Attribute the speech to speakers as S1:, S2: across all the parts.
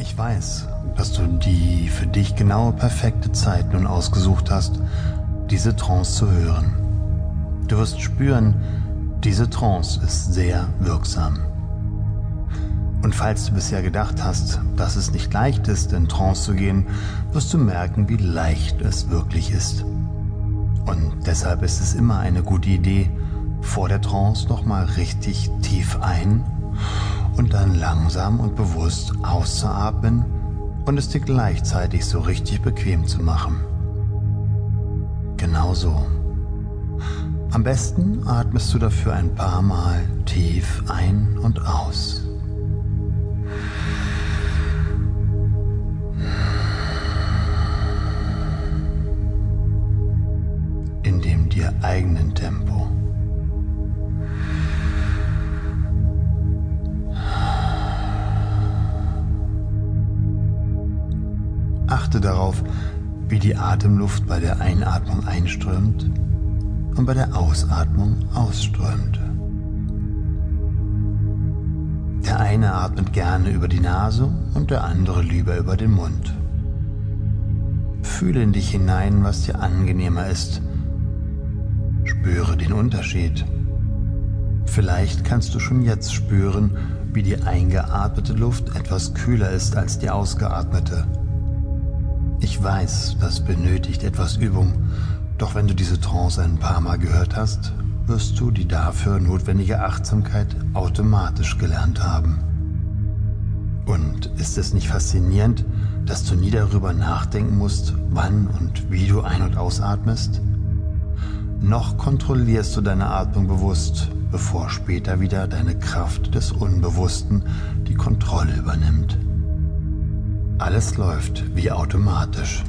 S1: Ich weiß, dass du die für dich genaue perfekte Zeit nun ausgesucht hast, diese Trance zu hören. Du wirst spüren, diese Trance ist sehr wirksam. Und falls du bisher gedacht hast, dass es nicht leicht ist, in Trance zu gehen, wirst du merken, wie leicht es wirklich ist. Und deshalb ist es immer eine gute Idee, vor der Trance nochmal richtig tief ein und dann langsam und bewusst auszuatmen und es dir gleichzeitig so richtig bequem zu machen. Genau so. Am besten atmest du dafür ein paar Mal tief ein und aus. In dem dir eigenen Tempo. Achte darauf, wie die Atemluft bei der Einatmung einströmt und bei der Ausatmung ausströmt. Der eine atmet gerne über die Nase und der andere lieber über den Mund. Fühle in dich hinein, was dir angenehmer ist. Spüre den Unterschied. Vielleicht kannst du schon jetzt spüren, wie die eingeatmete Luft etwas kühler ist als die ausgeatmete. Ich weiß, das benötigt etwas Übung, doch wenn du diese Trance ein paar Mal gehört hast, wirst du die dafür notwendige Achtsamkeit automatisch gelernt haben. Und ist es nicht faszinierend, dass du nie darüber nachdenken musst, wann und wie du ein- und ausatmest? Noch kontrollierst du deine Atmung bewusst, bevor später wieder deine Kraft des Unbewussten die Kontrolle übernimmt. Alles läuft wie automatisch.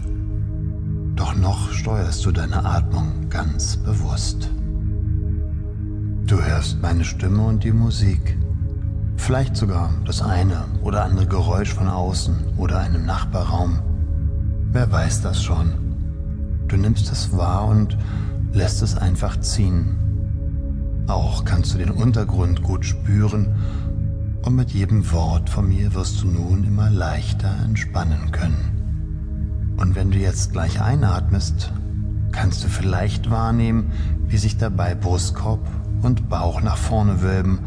S1: Doch noch steuerst du deine Atmung ganz bewusst. Du hörst meine Stimme und die Musik. Vielleicht sogar das eine oder andere Geräusch von außen oder einem Nachbarraum. Wer weiß das schon? Du nimmst es wahr und lässt es einfach ziehen. Auch kannst du den Untergrund gut spüren und mit jedem Wort von mir wirst du nun immer leichter entspannen können. Und wenn du jetzt gleich einatmest, kannst du vielleicht wahrnehmen, wie sich dabei Brustkorb und Bauch nach vorne wölben,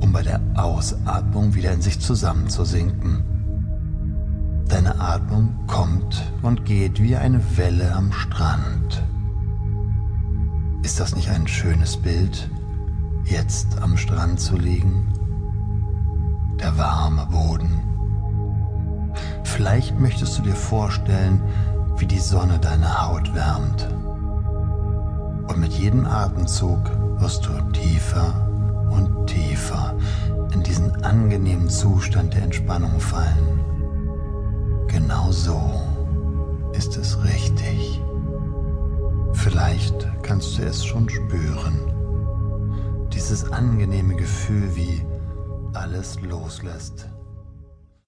S1: um bei der Ausatmung wieder in sich zusammenzusinken. Deine Atmung kommt und geht wie eine Welle am Strand. Ist das nicht ein schönes Bild, jetzt am Strand zu liegen? Der warme Boden. Vielleicht möchtest du dir vorstellen, wie die Sonne deine Haut wärmt. Und mit jedem Atemzug wirst du tiefer und tiefer in diesen angenehmen Zustand der Entspannung fallen. Genau so ist es richtig. Vielleicht kannst du es schon spüren. Dieses angenehme Gefühl wie alles loslässt.